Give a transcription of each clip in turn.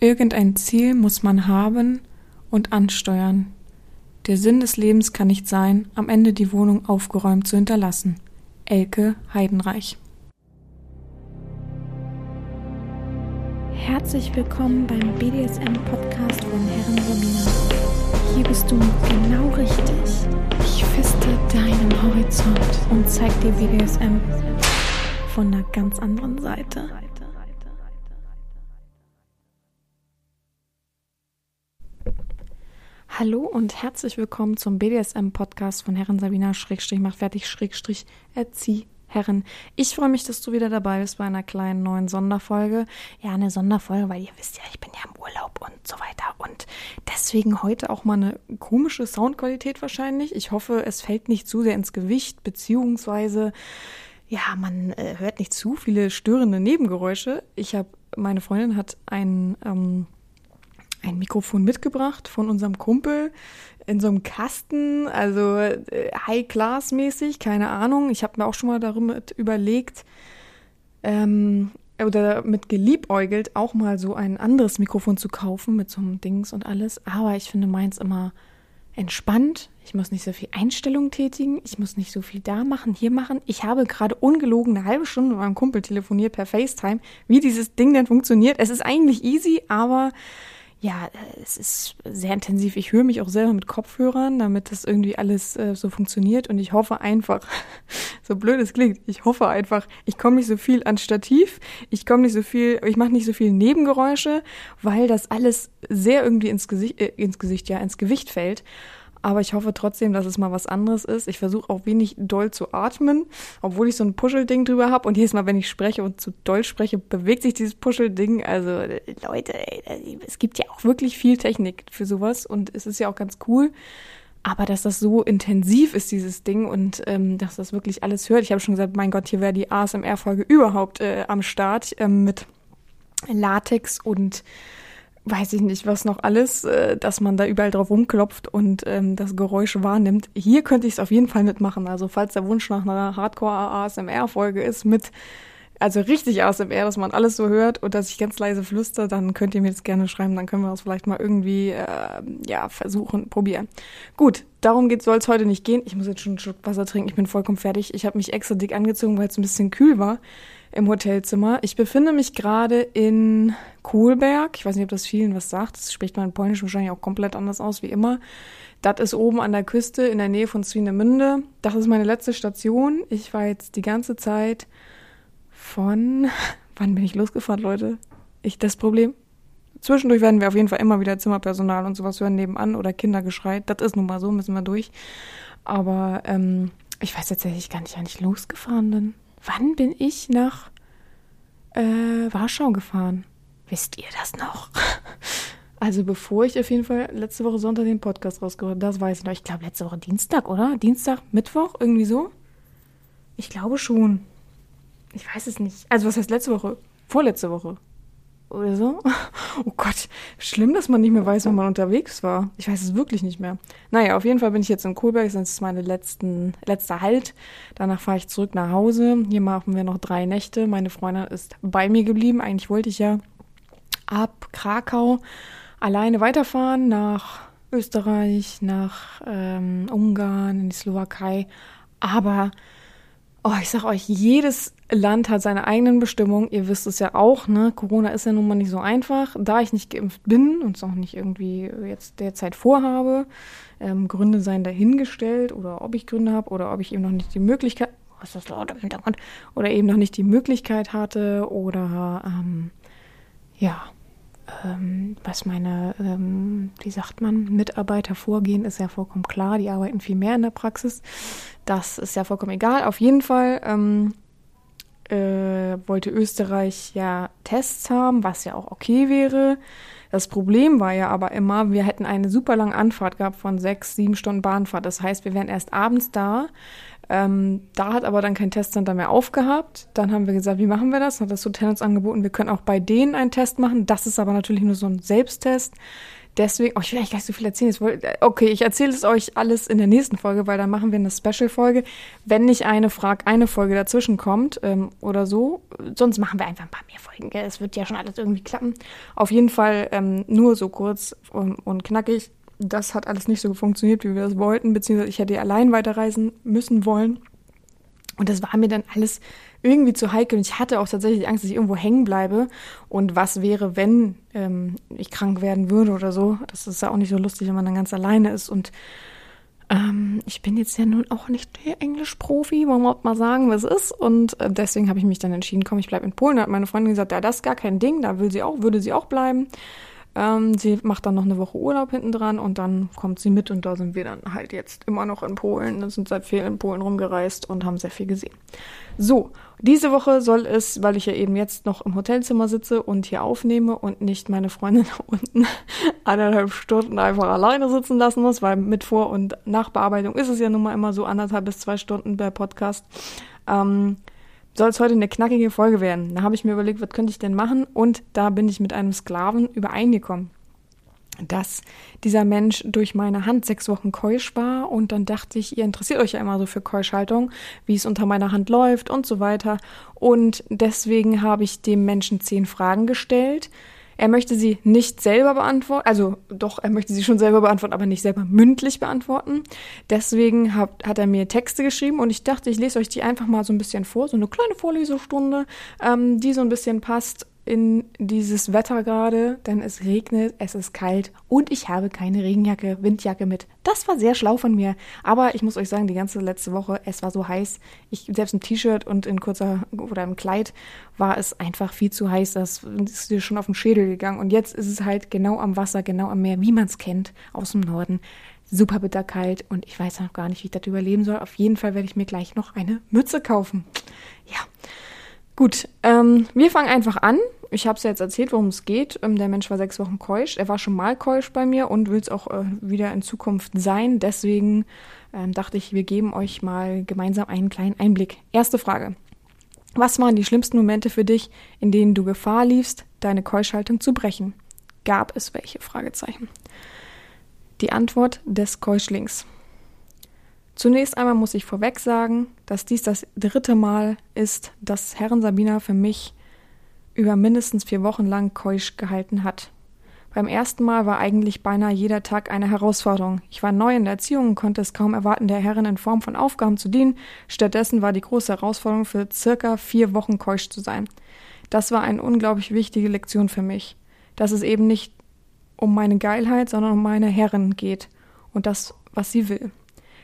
Irgendein Ziel muss man haben und ansteuern. Der Sinn des Lebens kann nicht sein, am Ende die Wohnung aufgeräumt zu hinterlassen. Elke Heidenreich. Herzlich willkommen beim BDSM-Podcast von Herren Romina. Hier bist du genau richtig. Ich feste deinen Horizont und zeig dir BDSM von einer ganz anderen Seite. Hallo und herzlich willkommen zum BDSM-Podcast von Herren Sabina Schrägstrich macht fertig Schrägstrich erzieh Herren. Ich freue mich, dass du wieder dabei bist bei einer kleinen neuen Sonderfolge. Ja, eine Sonderfolge, weil ihr wisst ja, ich bin ja im Urlaub und so weiter. Und deswegen heute auch mal eine komische Soundqualität wahrscheinlich. Ich hoffe, es fällt nicht zu sehr ins Gewicht, beziehungsweise ja, man äh, hört nicht zu viele störende Nebengeräusche. Ich habe, meine Freundin hat ein ähm, ein Mikrofon mitgebracht von unserem Kumpel in so einem Kasten, also äh, High-Class-mäßig, keine Ahnung. Ich habe mir auch schon mal darüber überlegt ähm, oder mit geliebäugelt, auch mal so ein anderes Mikrofon zu kaufen mit so einem Dings und alles. Aber ich finde meins immer entspannt. Ich muss nicht so viel Einstellungen tätigen. Ich muss nicht so viel da machen, hier machen. Ich habe gerade ungelogen eine halbe Stunde mit meinem Kumpel telefoniert per FaceTime, wie dieses Ding denn funktioniert. Es ist eigentlich easy, aber ja, es ist sehr intensiv. Ich höre mich auch selber mit Kopfhörern, damit das irgendwie alles äh, so funktioniert. Und ich hoffe einfach, so blöd es klingt, ich hoffe einfach, ich komme nicht so viel an Stativ, ich komme nicht so viel, ich mache nicht so viel Nebengeräusche, weil das alles sehr irgendwie ins Gesicht, äh, ins Gesicht, ja, ins Gewicht fällt. Aber ich hoffe trotzdem, dass es mal was anderes ist. Ich versuche auch wenig doll zu atmen, obwohl ich so ein Puschelding drüber habe. Und jedes Mal, wenn ich spreche und zu doll spreche, bewegt sich dieses Puschelding. Also Leute, ey, es gibt ja auch wirklich viel Technik für sowas und es ist ja auch ganz cool. Aber dass das so intensiv ist, dieses Ding, und ähm, dass das wirklich alles hört. Ich habe schon gesagt, mein Gott, hier wäre die ASMR-Folge überhaupt äh, am Start ähm, mit Latex und weiß ich nicht, was noch alles, äh, dass man da überall drauf rumklopft und ähm, das Geräusch wahrnimmt. Hier könnte ich es auf jeden Fall mitmachen. Also falls der Wunsch nach einer Hardcore-ASMR-Folge ist mit, also richtig ASMR, dass man alles so hört und dass ich ganz leise flüster, dann könnt ihr mir das gerne schreiben. Dann können wir das vielleicht mal irgendwie, äh, ja, versuchen, probieren. Gut, darum soll es heute nicht gehen. Ich muss jetzt schon einen Schluck Wasser trinken. Ich bin vollkommen fertig. Ich habe mich extra dick angezogen, weil es ein bisschen kühl war im Hotelzimmer. Ich befinde mich gerade in Kohlberg. Ich weiß nicht, ob das vielen was sagt. Das spricht man in Polnisch wahrscheinlich auch komplett anders aus wie immer. Das ist oben an der Küste in der Nähe von Swinemünde. Das ist meine letzte Station. Ich war jetzt die ganze Zeit von. Wann bin ich losgefahren, Leute? Ich das Problem. Zwischendurch werden wir auf jeden Fall immer wieder Zimmerpersonal und sowas hören nebenan oder Kindergeschrei. Das ist nun mal so, müssen wir durch. Aber ähm, ich weiß tatsächlich gar nicht, wann ich losgefahren bin. Wann bin ich nach äh, Warschau gefahren? Wisst ihr das noch? Also bevor ich auf jeden Fall letzte Woche Sonntag den Podcast rausgehört habe, das weiß ich noch. Ich glaube letzte Woche Dienstag, oder? Dienstag, Mittwoch, irgendwie so? Ich glaube schon. Ich weiß es nicht. Also was heißt letzte Woche? Vorletzte Woche oder so. Oh Gott, schlimm, dass man nicht mehr weiß, wann man unterwegs war. Ich weiß es wirklich nicht mehr. Naja, auf jeden Fall bin ich jetzt in Kohlberg, das ist meine letzten, letzter Halt. Danach fahre ich zurück nach Hause. Hier machen wir noch drei Nächte. Meine Freundin ist bei mir geblieben. Eigentlich wollte ich ja ab Krakau alleine weiterfahren nach Österreich, nach ähm, Ungarn, in die Slowakei. Aber Oh, ich sag euch, jedes Land hat seine eigenen Bestimmungen. Ihr wisst es ja auch, ne? Corona ist ja nun mal nicht so einfach. Da ich nicht geimpft bin und es auch nicht irgendwie jetzt derzeit vorhabe, ähm, Gründe seien dahingestellt oder ob ich Gründe habe oder ob ich eben noch nicht die Möglichkeit, was ist das laut im Hintergrund, oder eben noch nicht die Möglichkeit hatte oder ähm, ja, ähm, was meine, ähm, wie sagt man, Mitarbeiter vorgehen, ist ja vollkommen klar. Die arbeiten viel mehr in der Praxis. Das ist ja vollkommen egal. Auf jeden Fall ähm, äh, wollte Österreich ja Tests haben, was ja auch okay wäre. Das Problem war ja aber immer, wir hätten eine super lange Anfahrt gehabt von sechs, sieben Stunden Bahnfahrt. Das heißt, wir wären erst abends da Ähm, da hat aber dann kein Testcenter mehr aufgehabt. Dann haben wir gesagt, wie machen wir das? Hat das Hotel uns angeboten, wir können auch bei denen einen Test machen. Das ist aber natürlich nur so ein Selbsttest. Deswegen, oh, ich will eigentlich gar nicht so viel erzählen. Okay, ich erzähle es euch alles in der nächsten Folge, weil dann machen wir eine Special-Folge. Wenn nicht eine Frag, eine Folge dazwischen kommt ähm, oder so, sonst machen wir einfach ein paar mehr Folgen. Es wird ja schon alles irgendwie klappen. Auf jeden Fall ähm, nur so kurz und, und knackig. Das hat alles nicht so funktioniert, wie wir das wollten, beziehungsweise ich hätte allein weiterreisen müssen wollen. Und das war mir dann alles irgendwie zu heikel. Und ich hatte auch tatsächlich Angst, dass ich irgendwo hängen bleibe. Und was wäre, wenn ähm, ich krank werden würde oder so? Das ist ja auch nicht so lustig, wenn man dann ganz alleine ist. Und ähm, ich bin jetzt ja nun auch nicht der Englisch-Profi, wollen wir mal sagen, was ist. Und äh, deswegen habe ich mich dann entschieden, komm, ich bleibe in Polen. Da hat meine Freundin gesagt, ja, das ist gar kein Ding, da will sie auch, würde sie auch bleiben. Ähm, sie macht dann noch eine Woche Urlaub hinten dran und dann kommt sie mit und da sind wir dann halt jetzt immer noch in Polen. Wir sind seit viel in Polen rumgereist und haben sehr viel gesehen. So, diese Woche soll es, weil ich ja eben jetzt noch im Hotelzimmer sitze und hier aufnehme und nicht meine Freundin unten anderthalb Stunden einfach alleine sitzen lassen muss, weil mit Vor- und Nachbearbeitung ist es ja nun mal immer so anderthalb bis zwei Stunden per Podcast. Ähm, soll es heute eine knackige Folge werden. Da habe ich mir überlegt, was könnte ich denn machen? Und da bin ich mit einem Sklaven übereingekommen, dass dieser Mensch durch meine Hand sechs Wochen keusch war. Und dann dachte ich, ihr interessiert euch ja immer so für Keuschhaltung, wie es unter meiner Hand läuft und so weiter. Und deswegen habe ich dem Menschen zehn Fragen gestellt er möchte sie nicht selber beantworten, also doch, er möchte sie schon selber beantworten, aber nicht selber mündlich beantworten. Deswegen hat, hat er mir Texte geschrieben und ich dachte, ich lese euch die einfach mal so ein bisschen vor, so eine kleine Vorlesestunde, ähm, die so ein bisschen passt in dieses Wetter gerade, denn es regnet, es ist kalt und ich habe keine Regenjacke, Windjacke mit. Das war sehr schlau von mir, aber ich muss euch sagen, die ganze letzte Woche, es war so heiß. Ich selbst im T-Shirt und in kurzer oder im Kleid war es einfach viel zu heiß, das ist dir schon auf den Schädel gegangen und jetzt ist es halt genau am Wasser, genau am Meer, wie man es kennt aus dem Norden. Super bitterkalt und ich weiß noch gar nicht, wie ich das überleben soll. Auf jeden Fall werde ich mir gleich noch eine Mütze kaufen. Ja. Gut, ähm, wir fangen einfach an. Ich habe es ja jetzt erzählt, worum es geht. Ähm, der Mensch war sechs Wochen keusch. Er war schon mal keusch bei mir und will es auch äh, wieder in Zukunft sein. Deswegen ähm, dachte ich, wir geben euch mal gemeinsam einen kleinen Einblick. Erste Frage. Was waren die schlimmsten Momente für dich, in denen du Gefahr liefst, deine Keuschhaltung zu brechen? Gab es welche? Fragezeichen. Die Antwort des Keuschlings. Zunächst einmal muss ich vorweg sagen, dass dies das dritte Mal ist, dass Herren Sabina für mich über mindestens vier Wochen lang keusch gehalten hat. Beim ersten Mal war eigentlich beinahe jeder Tag eine Herausforderung. Ich war neu in der Erziehung und konnte es kaum erwarten, der Herrin in Form von Aufgaben zu dienen. Stattdessen war die große Herausforderung, für circa vier Wochen keusch zu sein. Das war eine unglaublich wichtige Lektion für mich. Dass es eben nicht um meine Geilheit, sondern um meine Herrin geht und das, was sie will.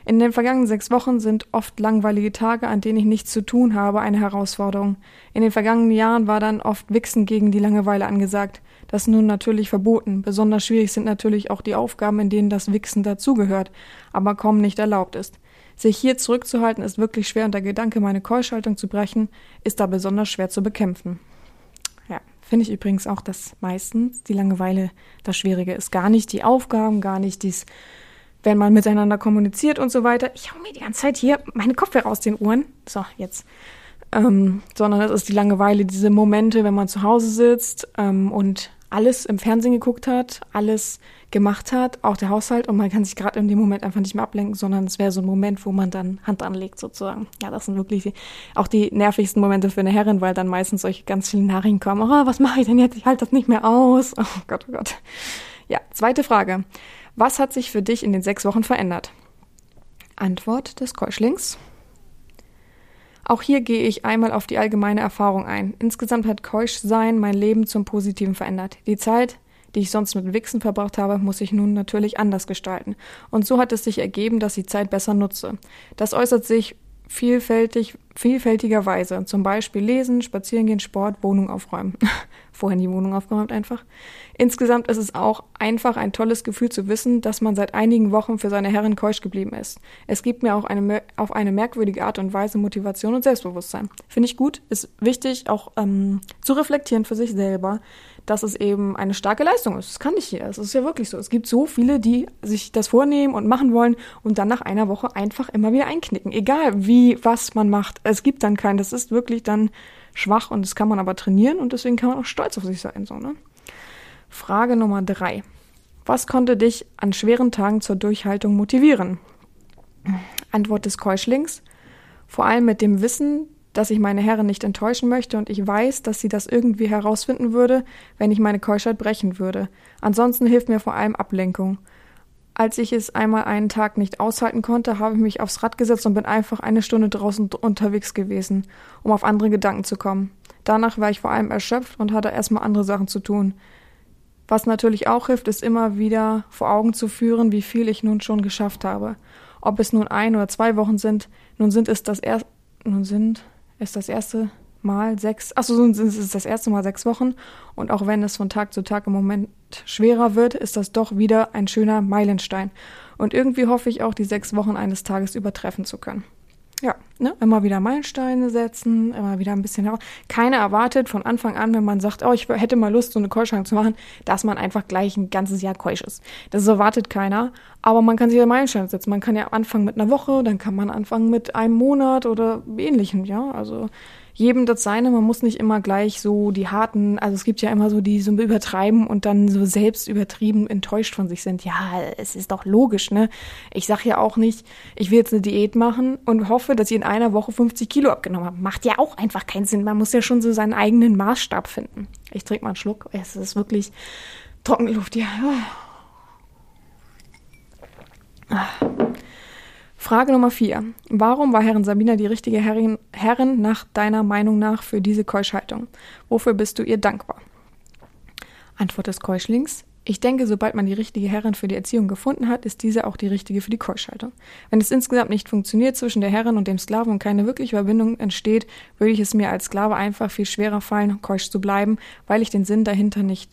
In den vergangenen sechs Wochen sind oft langweilige Tage, an denen ich nichts zu tun habe, eine Herausforderung. In den vergangenen Jahren war dann oft Wichsen gegen die Langeweile angesagt. Das ist nun natürlich verboten. Besonders schwierig sind natürlich auch die Aufgaben, in denen das Wichsen dazugehört, aber kaum nicht erlaubt ist. Sich hier zurückzuhalten ist wirklich schwer und der Gedanke, meine Keuschhaltung zu brechen, ist da besonders schwer zu bekämpfen. Ja, finde ich übrigens auch, dass meistens die Langeweile das Schwierige ist. Gar nicht die Aufgaben, gar nicht dies wenn man miteinander kommuniziert und so weiter. Ich hau mir die ganze Zeit hier meine Kopfhörer aus den Ohren. So, jetzt. Ähm, sondern es ist die Langeweile, diese Momente, wenn man zu Hause sitzt ähm, und alles im Fernsehen geguckt hat, alles gemacht hat, auch der Haushalt und man kann sich gerade in dem Moment einfach nicht mehr ablenken, sondern es wäre so ein Moment, wo man dann Hand anlegt sozusagen. Ja, das sind wirklich die, auch die nervigsten Momente für eine Herrin, weil dann meistens solche ganz viele Nachrichten kommen. Oh, was mache ich denn jetzt? Ich halte das nicht mehr aus. Oh Gott, oh Gott. Ja, zweite Frage. Was hat sich für dich in den sechs Wochen verändert? Antwort des Keuschlings. Auch hier gehe ich einmal auf die allgemeine Erfahrung ein. Insgesamt hat Keuschsein mein Leben zum Positiven verändert. Die Zeit, die ich sonst mit Wichsen verbracht habe, muss ich nun natürlich anders gestalten. Und so hat es sich ergeben, dass ich Zeit besser nutze. Das äußert sich vielfältig, vielfältigerweise. Zum Beispiel Lesen, Spazierengehen, Sport, Wohnung aufräumen. vorhin die Wohnung aufgeräumt einfach. Insgesamt ist es auch einfach ein tolles Gefühl zu wissen, dass man seit einigen Wochen für seine Herren keusch geblieben ist. Es gibt mir auch eine, auf eine merkwürdige Art und Weise Motivation und Selbstbewusstsein. Finde ich gut, ist wichtig, auch ähm, zu reflektieren für sich selber, dass es eben eine starke Leistung ist. Das kann nicht jeder. Es ist ja wirklich so. Es gibt so viele, die sich das vornehmen und machen wollen und dann nach einer Woche einfach immer wieder einknicken. Egal wie, was man macht. Es gibt dann keinen. Das ist wirklich dann schwach und das kann man aber trainieren und deswegen kann man auch stolz auf sich sein. So, ne? Frage Nummer drei. Was konnte dich an schweren Tagen zur Durchhaltung motivieren? Antwort des Keuschlings. Vor allem mit dem Wissen, dass ich meine Herren nicht enttäuschen möchte und ich weiß, dass sie das irgendwie herausfinden würde, wenn ich meine Keuschheit brechen würde. Ansonsten hilft mir vor allem Ablenkung. Als ich es einmal einen Tag nicht aushalten konnte, habe ich mich aufs Rad gesetzt und bin einfach eine Stunde draußen unterwegs gewesen, um auf andere Gedanken zu kommen. Danach war ich vor allem erschöpft und hatte erstmal andere Sachen zu tun. Was natürlich auch hilft, ist immer wieder vor Augen zu führen, wie viel ich nun schon geschafft habe. Ob es nun ein oder zwei Wochen sind, nun sind es das erste, nun sind es das erste Mal sechs, achso, es ist das erste Mal sechs Wochen. Und auch wenn es von Tag zu Tag im Moment schwerer wird, ist das doch wieder ein schöner Meilenstein. Und irgendwie hoffe ich auch, die sechs Wochen eines Tages übertreffen zu können. Ne? immer wieder Meilensteine setzen, immer wieder ein bisschen heraus. Keiner erwartet von Anfang an, wenn man sagt, oh, ich hätte mal Lust, so eine Keuschhaltung zu machen, dass man einfach gleich ein ganzes Jahr keusch ist. Das erwartet keiner. Aber man kann sich ja Meilensteine setzen. Man kann ja anfangen mit einer Woche, dann kann man anfangen mit einem Monat oder ähnlichem, ja. Also jedem das seine. Man muss nicht immer gleich so die harten, also es gibt ja immer so die so übertreiben und dann so selbst übertrieben enttäuscht von sich sind. Ja, es ist doch logisch, ne? Ich sag ja auch nicht, ich will jetzt eine Diät machen und hoffe, dass ich in einer Woche 50 Kilo abgenommen habe. Macht ja auch einfach keinen Sinn. Man muss ja schon so seinen eigenen Maßstab finden. Ich trinke mal einen Schluck. Es ist wirklich trockene Luft, ja. Ah. Frage Nummer vier. Warum war Herrin Sabina die richtige Herrin, Herrin nach deiner Meinung nach für diese Keuschhaltung? Wofür bist du ihr dankbar? Antwort des Keuschlings. Ich denke, sobald man die richtige Herrin für die Erziehung gefunden hat, ist diese auch die richtige für die Keuschhaltung. Wenn es insgesamt nicht funktioniert zwischen der Herrin und dem Sklaven und keine wirkliche Verbindung entsteht, würde ich es mir als Sklave einfach viel schwerer fallen, keusch zu bleiben, weil ich den Sinn dahinter nicht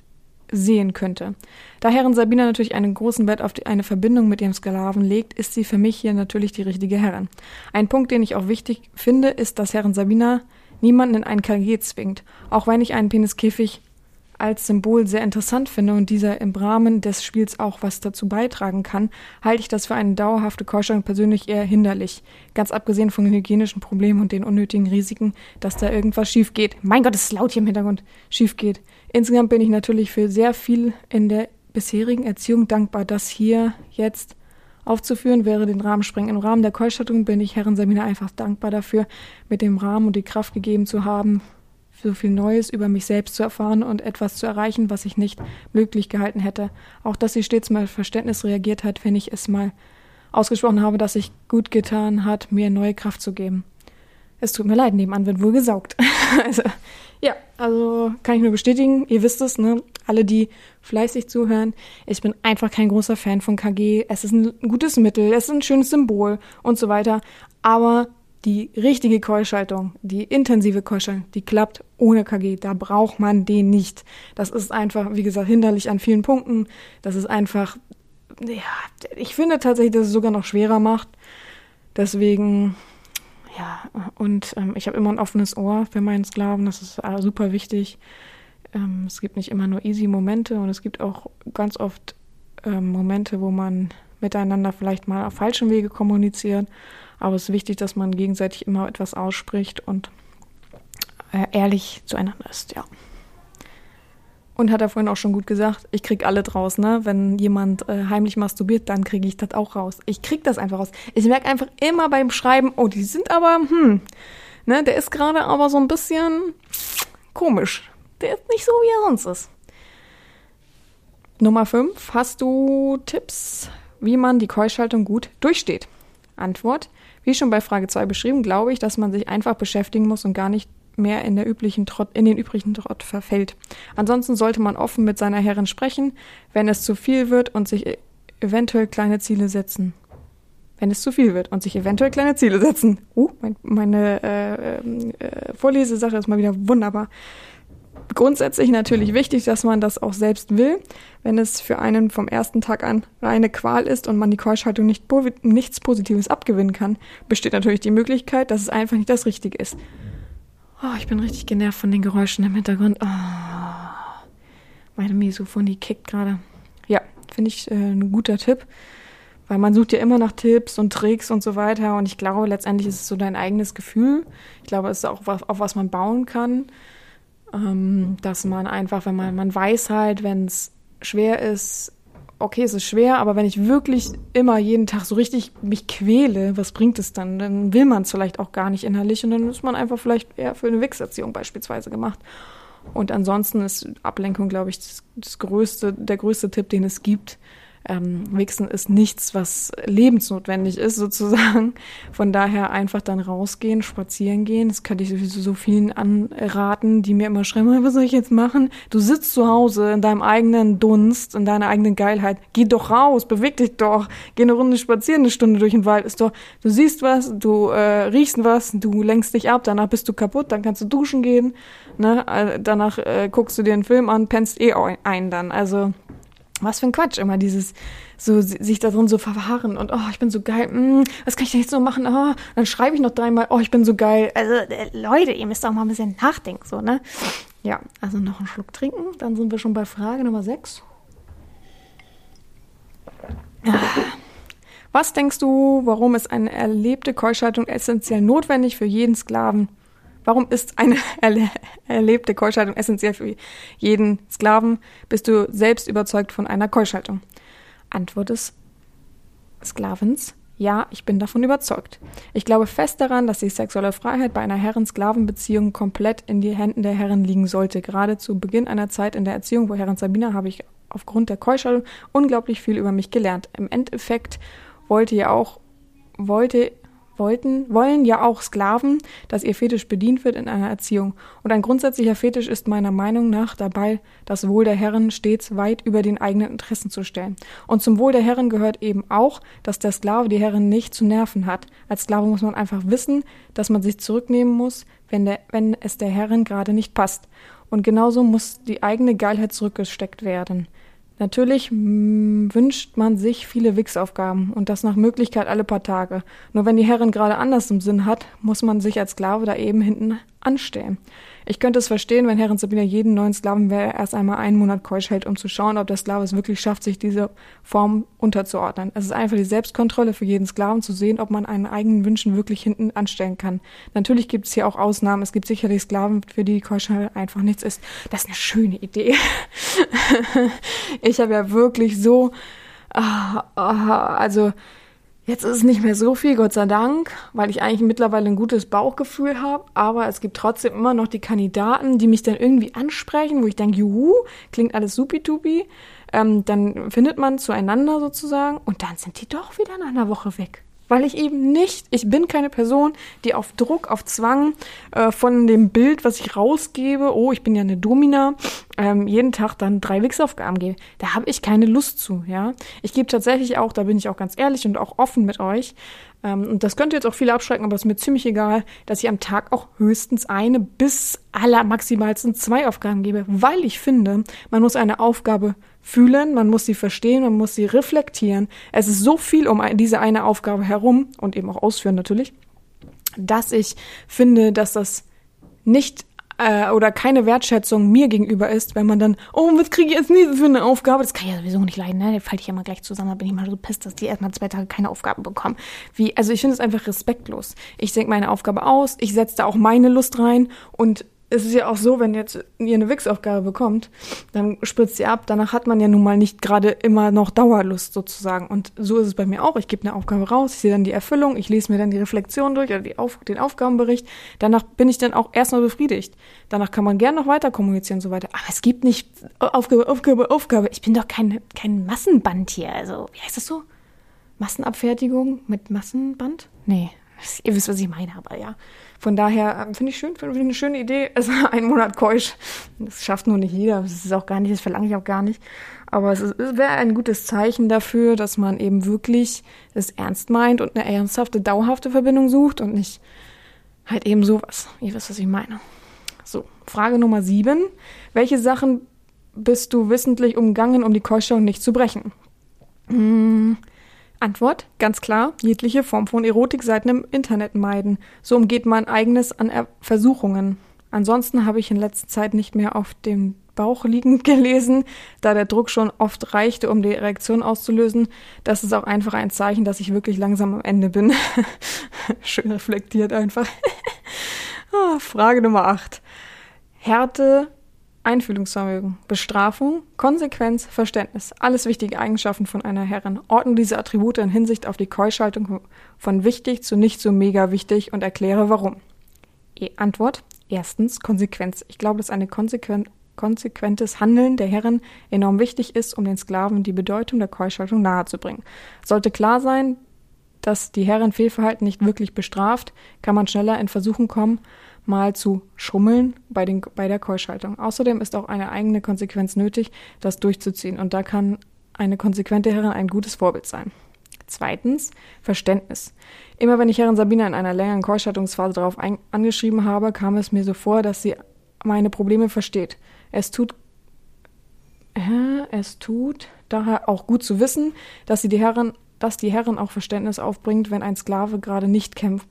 sehen könnte. Da Herrin Sabina natürlich einen großen Wert auf die, eine Verbindung mit ihrem Sklaven legt, ist sie für mich hier natürlich die richtige Herrin. Ein Punkt, den ich auch wichtig finde, ist, dass Herrin Sabina niemanden in ein KG zwingt. Auch wenn ich einen Peniskäfig als Symbol sehr interessant finde und dieser im Rahmen des Spiels auch was dazu beitragen kann, halte ich das für eine dauerhafte Keuschung persönlich eher hinderlich. Ganz abgesehen von den hygienischen Problemen und den unnötigen Risiken, dass da irgendwas schief geht. Mein Gott, es ist laut hier im Hintergrund. Schief geht. Insgesamt bin ich natürlich für sehr viel in der bisherigen Erziehung dankbar, das hier jetzt aufzuführen, wäre den Rahmen sprengen. Im Rahmen der Keustattung bin ich Herren Samina einfach dankbar dafür, mit dem Rahmen und die Kraft gegeben zu haben, so viel Neues über mich selbst zu erfahren und etwas zu erreichen, was ich nicht möglich gehalten hätte. Auch, dass sie stets mal Verständnis reagiert hat, wenn ich es mal ausgesprochen habe, dass sich gut getan hat, mir neue Kraft zu geben. Es tut mir leid, nebenan wird wohl gesaugt. also, also kann ich nur bestätigen. Ihr wisst es, ne? Alle, die fleißig zuhören. Ich bin einfach kein großer Fan von KG. Es ist ein gutes Mittel, es ist ein schönes Symbol und so weiter. Aber die richtige Keuschaltung, die intensive Keuschaltung, die klappt ohne KG. Da braucht man den nicht. Das ist einfach, wie gesagt, hinderlich an vielen Punkten. Das ist einfach, ja, ich finde tatsächlich, dass es sogar noch schwerer macht. Deswegen, ja, und ähm, ich habe immer ein offenes Ohr für meinen Sklaven, das ist äh, super wichtig. Ähm, es gibt nicht immer nur easy Momente und es gibt auch ganz oft ähm, Momente, wo man miteinander vielleicht mal auf falschem Wege kommuniziert. Aber es ist wichtig, dass man gegenseitig immer etwas ausspricht und äh, ehrlich zueinander ist, ja. Und hat er vorhin auch schon gut gesagt, ich krieg alle draus, ne? Wenn jemand äh, heimlich masturbiert, dann kriege ich das auch raus. Ich krieg das einfach raus. Ich merke einfach immer beim Schreiben, oh, die sind aber, hm, ne, der ist gerade aber so ein bisschen komisch. Der ist nicht so, wie er sonst ist. Nummer 5. Hast du Tipps, wie man die Keuschaltung gut durchsteht? Antwort. Wie schon bei Frage 2 beschrieben, glaube ich, dass man sich einfach beschäftigen muss und gar nicht mehr in, der üblichen Trott, in den übrigen Trott verfällt. Ansonsten sollte man offen mit seiner Herrin sprechen, wenn es zu viel wird und sich e-, eventuell kleine Ziele setzen. Wenn es zu viel wird und sich eventuell kleine Ziele setzen. Uh, mein, meine äh, äh, Vorlesesache ist mal wieder wunderbar. grundsätzlich natürlich wichtig, dass man das auch selbst will. Wenn es für einen vom ersten Tag an reine Qual ist und man die Keuschhaltung nicht, nichts Positives abgewinnen kann, besteht natürlich die Möglichkeit, dass es einfach nicht das Richtige ist. Oh, ich bin richtig genervt von den Geräuschen im Hintergrund. Oh, meine Misophonie kickt gerade. Ja, finde ich äh, ein guter Tipp. Weil man sucht ja immer nach Tipps und Tricks und so weiter. Und ich glaube, letztendlich ist es so dein eigenes Gefühl. Ich glaube, es ist auch was, auf was man bauen kann. Ähm, dass man einfach, wenn man, man weiß halt, wenn es schwer ist, okay, es ist schwer, aber wenn ich wirklich immer jeden Tag so richtig mich quäle, was bringt es dann? Dann will man es vielleicht auch gar nicht innerlich und dann ist man einfach vielleicht eher für eine Wichserziehung beispielsweise gemacht. Und ansonsten ist Ablenkung, glaube ich, das, das größte, der größte Tipp, den es gibt ähm, Wichsen ist nichts, was lebensnotwendig ist, sozusagen. Von daher einfach dann rausgehen, spazieren gehen. Das könnte ich sowieso so vielen anraten, die mir immer schreiben, was soll ich jetzt machen? Du sitzt zu Hause in deinem eigenen Dunst, in deiner eigenen Geilheit. Geh doch raus, beweg dich doch. Geh eine Runde spazieren, eine Stunde durch den Wald. Ist doch, du siehst was, du äh, riechst was, du lenkst dich ab, danach bist du kaputt, dann kannst du duschen gehen. Ne? Äh, danach äh, guckst du dir einen Film an, pennst eh ein dann. Also was für ein Quatsch, immer dieses, so sich da drin so verwahren und oh, ich bin so geil, mm, was kann ich denn jetzt so machen? Oh, dann schreibe ich noch dreimal, oh, ich bin so geil. Also äh, Leute, ihr müsst auch mal ein bisschen nachdenken, so, ne? Ja, also noch einen Schluck trinken, dann sind wir schon bei Frage Nummer 6. Was denkst du, warum ist eine erlebte Keuschhaltung essentiell notwendig für jeden Sklaven? Warum ist eine erle erlebte Keuschhaltung essentiell für jeden Sklaven? Bist du selbst überzeugt von einer Keuschhaltung? Antwort des Sklavens. Ja, ich bin davon überzeugt. Ich glaube fest daran, dass die sexuelle Freiheit bei einer Herren-Sklaven-Beziehung komplett in die Händen der Herren liegen sollte. Gerade zu Beginn einer Zeit in der Erziehung, wo Herren Sabina habe ich aufgrund der Keuschhaltung unglaublich viel über mich gelernt. Im Endeffekt wollte ja auch, wollte wollten, wollen ja auch Sklaven, dass ihr Fetisch bedient wird in einer Erziehung. Und ein grundsätzlicher Fetisch ist meiner Meinung nach dabei, das Wohl der Herren stets weit über den eigenen Interessen zu stellen. Und zum Wohl der Herren gehört eben auch, dass der Sklave die Herren nicht zu nerven hat. Als Sklave muss man einfach wissen, dass man sich zurücknehmen muss, wenn, der, wenn es der Herren gerade nicht passt. Und genauso muss die eigene Geilheit zurückgesteckt werden. Natürlich wünscht man sich viele Wix-Aufgaben und das nach Möglichkeit alle paar Tage. Nur wenn die Herrin gerade anders im Sinn hat, muss man sich als Sklave da eben hinten anstellen. Ich könnte es verstehen, wenn Herren Sabina jeden neuen Sklaven erst einmal einen Monat keusch hält, um zu schauen, ob der Sklave es wirklich schafft, sich diese Form unterzuordnen. Es ist einfach die Selbstkontrolle für jeden Sklaven zu sehen, ob man einen eigenen Wünschen wirklich hinten anstellen kann. Natürlich gibt es hier auch Ausnahmen. Es gibt sicherlich Sklaven, für die Keuschheit einfach nichts ist. Das ist eine schöne Idee. ich habe ja wirklich so, ah, ah, also Jetzt ist es nicht mehr so viel, Gott sei Dank, weil ich eigentlich mittlerweile ein gutes Bauchgefühl habe. Aber es gibt trotzdem immer noch die Kandidaten, die mich dann irgendwie ansprechen, wo ich denke, juhu, klingt alles supi-tupi. Ähm, dann findet man zueinander sozusagen und dann sind die doch wieder nach einer Woche weg weil ich eben nicht, ich bin keine Person, die auf Druck, auf Zwang äh, von dem Bild, was ich rausgebe, oh, ich bin ja eine Domina, ähm, jeden Tag dann drei Wichsaufgaben gebe. Da habe ich keine Lust zu, ja. Ich gebe tatsächlich auch, da bin ich auch ganz ehrlich und auch offen mit euch, ähm, und das könnte jetzt auch viele abschrecken, aber es ist mir ziemlich egal, dass ich am Tag auch höchstens eine bis aller maximalsten zwei Aufgaben gebe, weil ich finde, man muss eine Aufgabe fühlen, man muss sie verstehen, man muss sie reflektieren. Es ist so viel um diese eine Aufgabe herum und eben auch ausführen natürlich, dass ich finde, dass das nicht äh, oder keine Wertschätzung mir gegenüber ist, wenn man dann, oh, was kriege ich jetzt nächstes für eine Aufgabe? Das kann ich ja sowieso nicht leiden, ne? Da falle ich ja mal gleich zusammen, da bin ich mal so pisst, dass die erstmal zwei Tage keine Aufgaben bekommen. Wie, also ich finde es einfach respektlos. Ich denke meine Aufgabe aus, ich setze da auch meine Lust rein und es ist ja auch so, wenn jetzt ihr eine Wix-Aufgabe bekommt, dann spritzt sie ab. Danach hat man ja nun mal nicht gerade immer noch Dauerlust sozusagen. Und so ist es bei mir auch. Ich gebe eine Aufgabe raus, ich sehe dann die Erfüllung, ich lese mir dann die Reflexion durch oder Auf den Aufgabenbericht. Danach bin ich dann auch erstmal befriedigt. Danach kann man gern noch weiter kommunizieren und so weiter. Aber es gibt nicht Aufgabe, Aufgabe, Aufgabe. Ich bin doch kein, kein Massenband hier. Also, wie heißt das so? Massenabfertigung mit Massenband? Nee, ihr wisst, was ich meine, aber ja. Von daher ähm, finde ich schön, finde ich eine schöne Idee. Also ein Monat keusch. Das schafft nur nicht jeder. Das ist auch gar nicht, das verlange ich auch gar nicht. Aber es, es wäre ein gutes Zeichen dafür, dass man eben wirklich es ernst meint und eine ernsthafte, dauerhafte Verbindung sucht und nicht halt eben sowas. Ihr wisst, was ich meine. So, Frage Nummer sieben. Welche Sachen bist du wissentlich umgangen, um die Keuschung nicht zu brechen? Hm, Antwort, ganz klar, jegliche Form von Erotikseiten im Internet meiden. So umgeht man eigenes an er Versuchungen. Ansonsten habe ich in letzter Zeit nicht mehr auf dem Bauch liegend gelesen, da der Druck schon oft reichte, um die Reaktion auszulösen. Das ist auch einfach ein Zeichen, dass ich wirklich langsam am Ende bin. Schön reflektiert einfach. oh, Frage Nummer 8. Härte, Einfühlungsvermögen, Bestrafung, Konsequenz, Verständnis. Alles wichtige Eigenschaften von einer Herrin. Ordne diese Attribute in Hinsicht auf die Keuschaltung von wichtig zu nicht so mega wichtig und erkläre warum. E Antwort. Erstens Konsequenz. Ich glaube, dass eine konsequent, konsequentes Handeln der Herren enorm wichtig ist, um den Sklaven die Bedeutung der Keuschaltung nahezubringen. Sollte klar sein, dass die Herren Fehlverhalten nicht wirklich bestraft, kann man schneller in Versuchen kommen, mal zu schummeln bei, den, bei der Keuschaltung. Außerdem ist auch eine eigene Konsequenz nötig, das durchzuziehen. Und da kann eine konsequente Herrin ein gutes Vorbild sein. Zweitens, Verständnis. Immer wenn ich Herrin Sabina in einer längeren Keuschaltungsphase darauf angeschrieben habe, kam es mir so vor, dass sie meine Probleme versteht. Es tut, äh, es tut daher auch gut zu wissen, dass die Herren, dass die Herren auch Verständnis aufbringt, wenn ein Sklave gerade nicht kämpft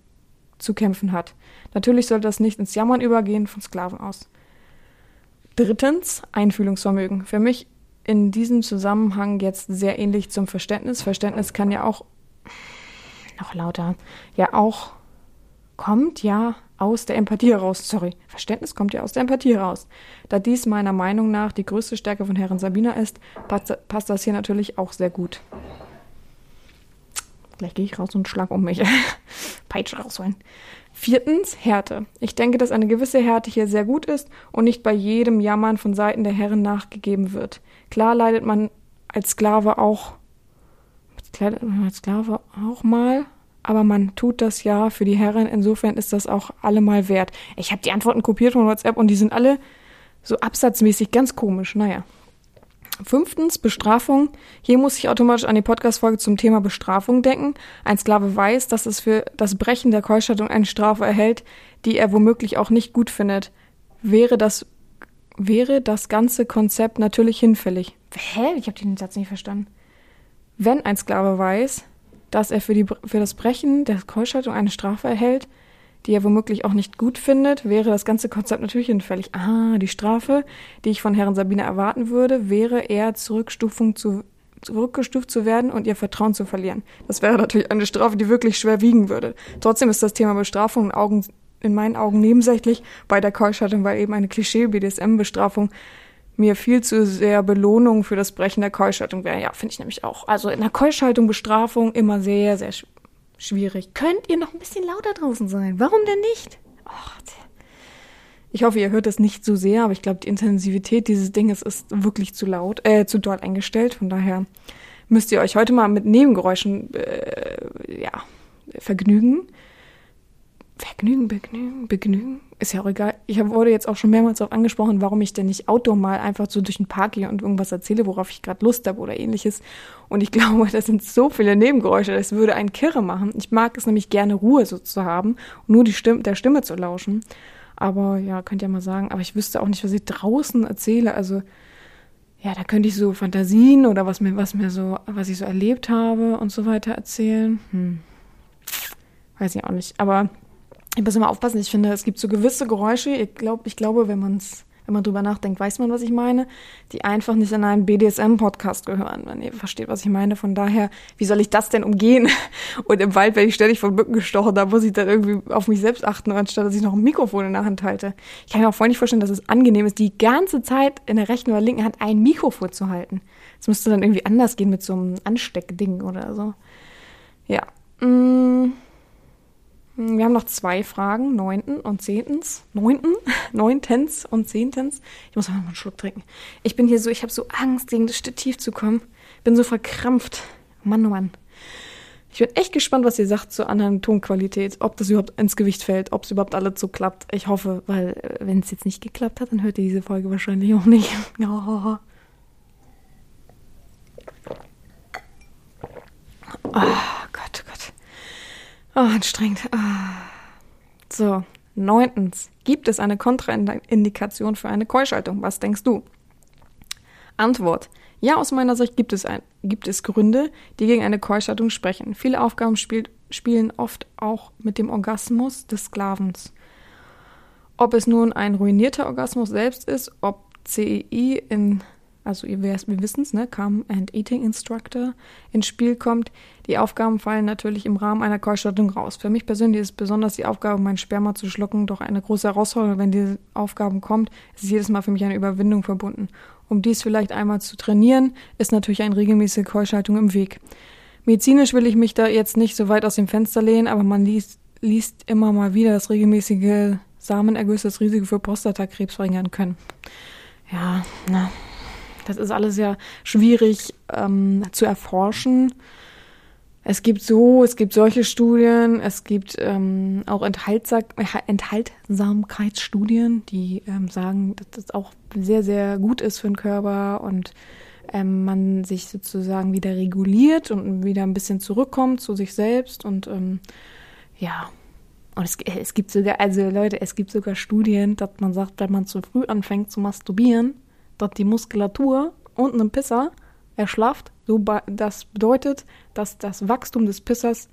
zu kämpfen hat. Natürlich sollte das nicht ins Jammern übergehen von Sklaven aus. Drittens, Einfühlungsvermögen. Für mich in diesem Zusammenhang jetzt sehr ähnlich zum Verständnis. Verständnis kann ja auch noch lauter, ja auch kommt ja aus der Empathie heraus. Sorry, Verständnis kommt ja aus der Empathie heraus. Da dies meiner Meinung nach die größte Stärke von Herren Sabina ist, passt, passt das hier natürlich auch sehr gut. Gleich gehe ich raus und schlag um mich. Peitsche rausholen. Viertens, Härte. Ich denke, dass eine gewisse Härte hier sehr gut ist und nicht bei jedem Jammern von Seiten der Herren nachgegeben wird. Klar leidet man als Sklave auch, als Sklave auch mal, aber man tut das ja für die Herren. Insofern ist das auch allemal wert. Ich habe die Antworten kopiert von WhatsApp und die sind alle so absatzmäßig ganz komisch. Naja. Fünftens, Bestrafung. Hier muss ich automatisch an die Podcast-Folge zum Thema Bestrafung denken. Ein Sklave weiß, dass es für das Brechen der Keuschaltung eine Strafe erhält, die er womöglich auch nicht gut findet. Wäre das, wäre das ganze Konzept natürlich hinfällig. Hä? Ich habe den Satz nicht verstanden. Wenn ein Sklave weiß, dass er für, die, für das Brechen der Keuschaltung eine Strafe erhält, die er womöglich auch nicht gut findet, wäre das ganze Konzept natürlich hinfällig. Ah, die Strafe, die ich von Herren Sabine erwarten würde, wäre eher Zurückstufung zu, zurückgestuft zu werden und ihr Vertrauen zu verlieren. Das wäre natürlich eine Strafe, die wirklich schwer wiegen würde. Trotzdem ist das Thema Bestrafung in, Augen, in meinen Augen nebensächlich bei der Keuschaltung, weil eben eine Klischee-BDSM-Bestrafung mir viel zu sehr Belohnung für das Brechen der Keuschaltung wäre. Ja, finde ich nämlich auch. Also in der Keuschaltung Bestrafung immer sehr, sehr schwierig. Könnt ihr noch ein bisschen lauter draußen sein? Warum denn nicht? Och, ich hoffe, ihr hört es nicht so sehr, aber ich glaube, die Intensivität dieses Dinges ist wirklich zu laut, äh, zu doll eingestellt. Von daher müsst ihr euch heute mal mit Nebengeräuschen äh, ja, vergnügen. Vergnügen, Begnügen, Begnügen. Ist ja auch egal. Ich wurde jetzt auch schon mehrmals darauf angesprochen, warum ich denn nicht Outdoor mal einfach so durch den Park gehe und irgendwas erzähle, worauf ich gerade Lust habe oder ähnliches. Und ich glaube, das sind so viele Nebengeräusche, das würde einen Kirre machen. Ich mag es nämlich gerne, Ruhe so zu haben und nur die Stimme, der Stimme zu lauschen. Aber ja, könnt ihr mal sagen, aber ich wüsste auch nicht, was ich draußen erzähle. Also, ja, da könnte ich so Fantasien oder was mir, was mir so, was ich so erlebt habe und so weiter erzählen. Hm. Weiß ich auch nicht. Aber ich muss immer aufpassen. Ich finde, es gibt so gewisse Geräusche. Ich glaube, ich glaube, wenn man es, wenn man drüber nachdenkt, weiß man, was ich meine, die einfach nicht in einen BDSM-Podcast gehören. Wenn ihr versteht, was ich meine. Von daher, wie soll ich das denn umgehen? Und im Wald werde ich ständig von Mücken gestochen. Da muss ich dann irgendwie auf mich selbst achten, anstatt dass ich noch ein Mikrofon in der Hand halte. Ich kann mir auch voll nicht vorstellen, dass es angenehm ist, die ganze Zeit in der rechten oder linken Hand ein Mikrofon zu halten. Es müsste dann irgendwie anders gehen mit so einem Ansteckding oder so. Ja. Mmh. Wir haben noch zwei Fragen, neunten und zehntens. Neunten, neuntens und zehntens. Ich muss mal einen Schluck trinken. Ich bin hier so, ich habe so Angst, gegen das Stativ zu kommen. Bin so verkrampft. Mann, oh Mann. Ich bin echt gespannt, was ihr sagt zur anderen Tonqualität, ob das überhaupt ins Gewicht fällt, ob es überhaupt alles so klappt. Ich hoffe, weil äh, wenn es jetzt nicht geklappt hat, dann hört ihr diese Folge wahrscheinlich auch nicht. Oh. Oh Gott, Gott. Oh, anstrengend. Ah. So, Neuntens, gibt es eine Kontraindikation für eine Keuschaltung? Was denkst du? Antwort. Ja, aus meiner Sicht gibt es, ein, gibt es Gründe, die gegen eine Keuschaltung sprechen. Viele Aufgaben spielt, spielen oft auch mit dem Orgasmus des Sklavens. Ob es nun ein ruinierter Orgasmus selbst ist, ob CEI in also ihr, wir wissen es, ne, Come and Eating Instructor ins Spiel kommt. Die Aufgaben fallen natürlich im Rahmen einer Keuschaltung raus. Für mich persönlich ist besonders die Aufgabe, mein Sperma zu schlucken, doch eine große Herausforderung. Wenn diese Aufgaben kommt, ist jedes Mal für mich eine Überwindung verbunden. Um dies vielleicht einmal zu trainieren, ist natürlich eine regelmäßige Keuschaltung im Weg. Medizinisch will ich mich da jetzt nicht so weit aus dem Fenster lehnen, aber man liest, liest immer mal wieder, dass regelmäßige Samenergüsse das Risiko für Prostatakrebs verringern können. Ja, na, das ist alles sehr schwierig ähm, zu erforschen. Es gibt so, es gibt solche Studien, es gibt ähm, auch Enthaltsam Enthaltsamkeitsstudien, die ähm, sagen, dass das auch sehr, sehr gut ist für den Körper und ähm, man sich sozusagen wieder reguliert und wieder ein bisschen zurückkommt zu sich selbst und ähm, ja. Und es, es gibt sogar, also Leute, es gibt sogar Studien, dass man sagt, wenn man zu früh anfängt zu masturbieren, dass die Muskulatur unten im Pisser erschlafft. So das bedeutet, dass das Wachstum des Pissers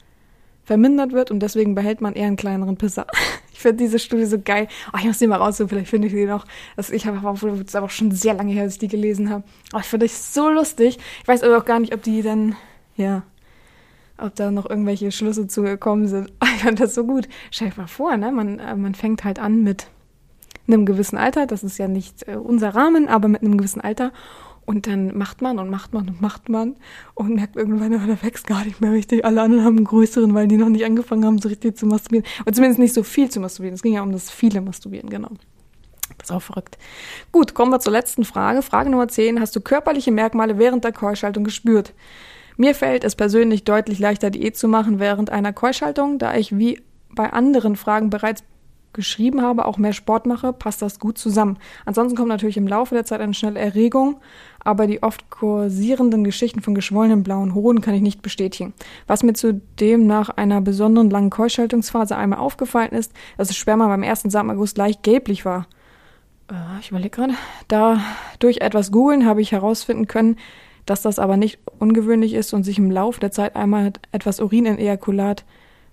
vermindert wird und deswegen behält man eher einen kleineren Pisser. Ich finde diese Studie so geil. Oh, ich muss die mal raussuchen, vielleicht finde ich die noch. Also ich habe es aber schon sehr lange her, dass ich die gelesen habe. Aber ich finde das so lustig. Ich weiß aber auch gar nicht, ob die dann, ja, ob da noch irgendwelche Schlüsse zugekommen sind. Ich fand das so gut. Stell dir mal vor, ne? Man, äh, man fängt halt an mit einem gewissen Alter, das ist ja nicht äh, unser Rahmen, aber mit einem gewissen Alter. Und dann macht man und macht man und macht man und merkt irgendwann, oh, der wächst gar nicht mehr richtig. Alle anderen haben einen größeren, weil die noch nicht angefangen haben, so richtig zu masturbieren. Und zumindest nicht so viel zu masturbieren. Es ging ja um das viele Masturbieren, genau. Das ist auch verrückt. Gut, kommen wir zur letzten Frage. Frage Nummer 10. Hast du körperliche Merkmale während der Keuschaltung gespürt? Mir fällt es persönlich deutlich leichter, Diät zu machen während einer Keuschaltung, da ich wie bei anderen Fragen bereits geschrieben habe, auch mehr Sport mache, passt das gut zusammen. Ansonsten kommt natürlich im Laufe der Zeit eine schnelle Erregung, aber die oft kursierenden Geschichten von geschwollenen blauen Hoden kann ich nicht bestätigen. Was mir zudem nach einer besonderen langen Keuschaltungsphase einmal aufgefallen ist, dass das Sperma beim ersten Samenerguss leicht gelblich war. Äh, ich überlege gerade. Da durch etwas googeln habe ich herausfinden können, dass das aber nicht ungewöhnlich ist und sich im Laufe der Zeit einmal etwas Urin in Ejakulat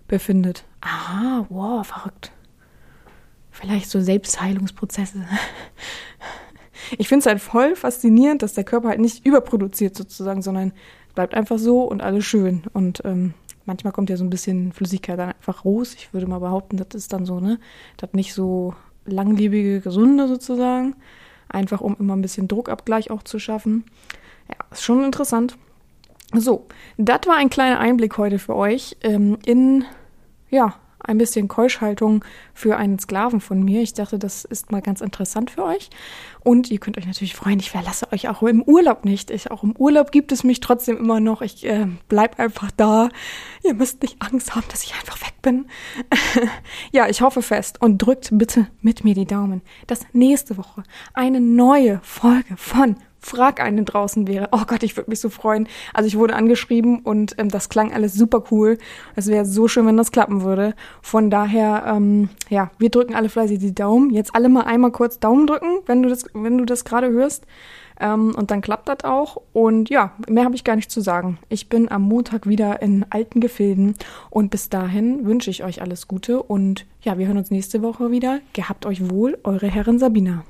befindet. Aha, wow, verrückt vielleicht so Selbstheilungsprozesse. Ich finde es halt voll faszinierend, dass der Körper halt nicht überproduziert sozusagen, sondern bleibt einfach so und alles schön. Und ähm, manchmal kommt ja so ein bisschen Flüssigkeit dann einfach raus. Ich würde mal behaupten, das ist dann so, ne? Das nicht so langlebige, gesunde sozusagen. Einfach um immer ein bisschen Druckabgleich auch zu schaffen. Ja, ist schon interessant. So, das war ein kleiner Einblick heute für euch ähm, in, ja, ein bisschen Keuschhaltung für einen Sklaven von mir. Ich dachte, das ist mal ganz interessant für euch. Und ihr könnt euch natürlich freuen, ich verlasse euch auch im Urlaub nicht. Ich, auch im Urlaub gibt es mich trotzdem immer noch. Ich äh, bleib einfach da. Ihr müsst nicht Angst haben, dass ich einfach weg bin. ja, ich hoffe fest und drückt bitte mit mir die Daumen, dass nächste Woche eine neue Folge von frag einen draußen wäre. Oh Gott, ich würde mich so freuen. Also ich wurde angeschrieben und ähm, das klang alles super cool. Es wäre so schön, wenn das klappen würde. Von daher, ähm, ja, wir drücken alle fleißig die Daumen. Jetzt alle mal einmal kurz Daumen drücken, wenn du das, wenn du das gerade hörst. Ähm, und dann klappt das auch. Und ja, mehr habe ich gar nicht zu sagen. Ich bin am Montag wieder in alten Gefilden. Und bis dahin wünsche ich euch alles Gute. Und ja, wir hören uns nächste Woche wieder. Gehabt euch wohl, eure Herrin Sabina.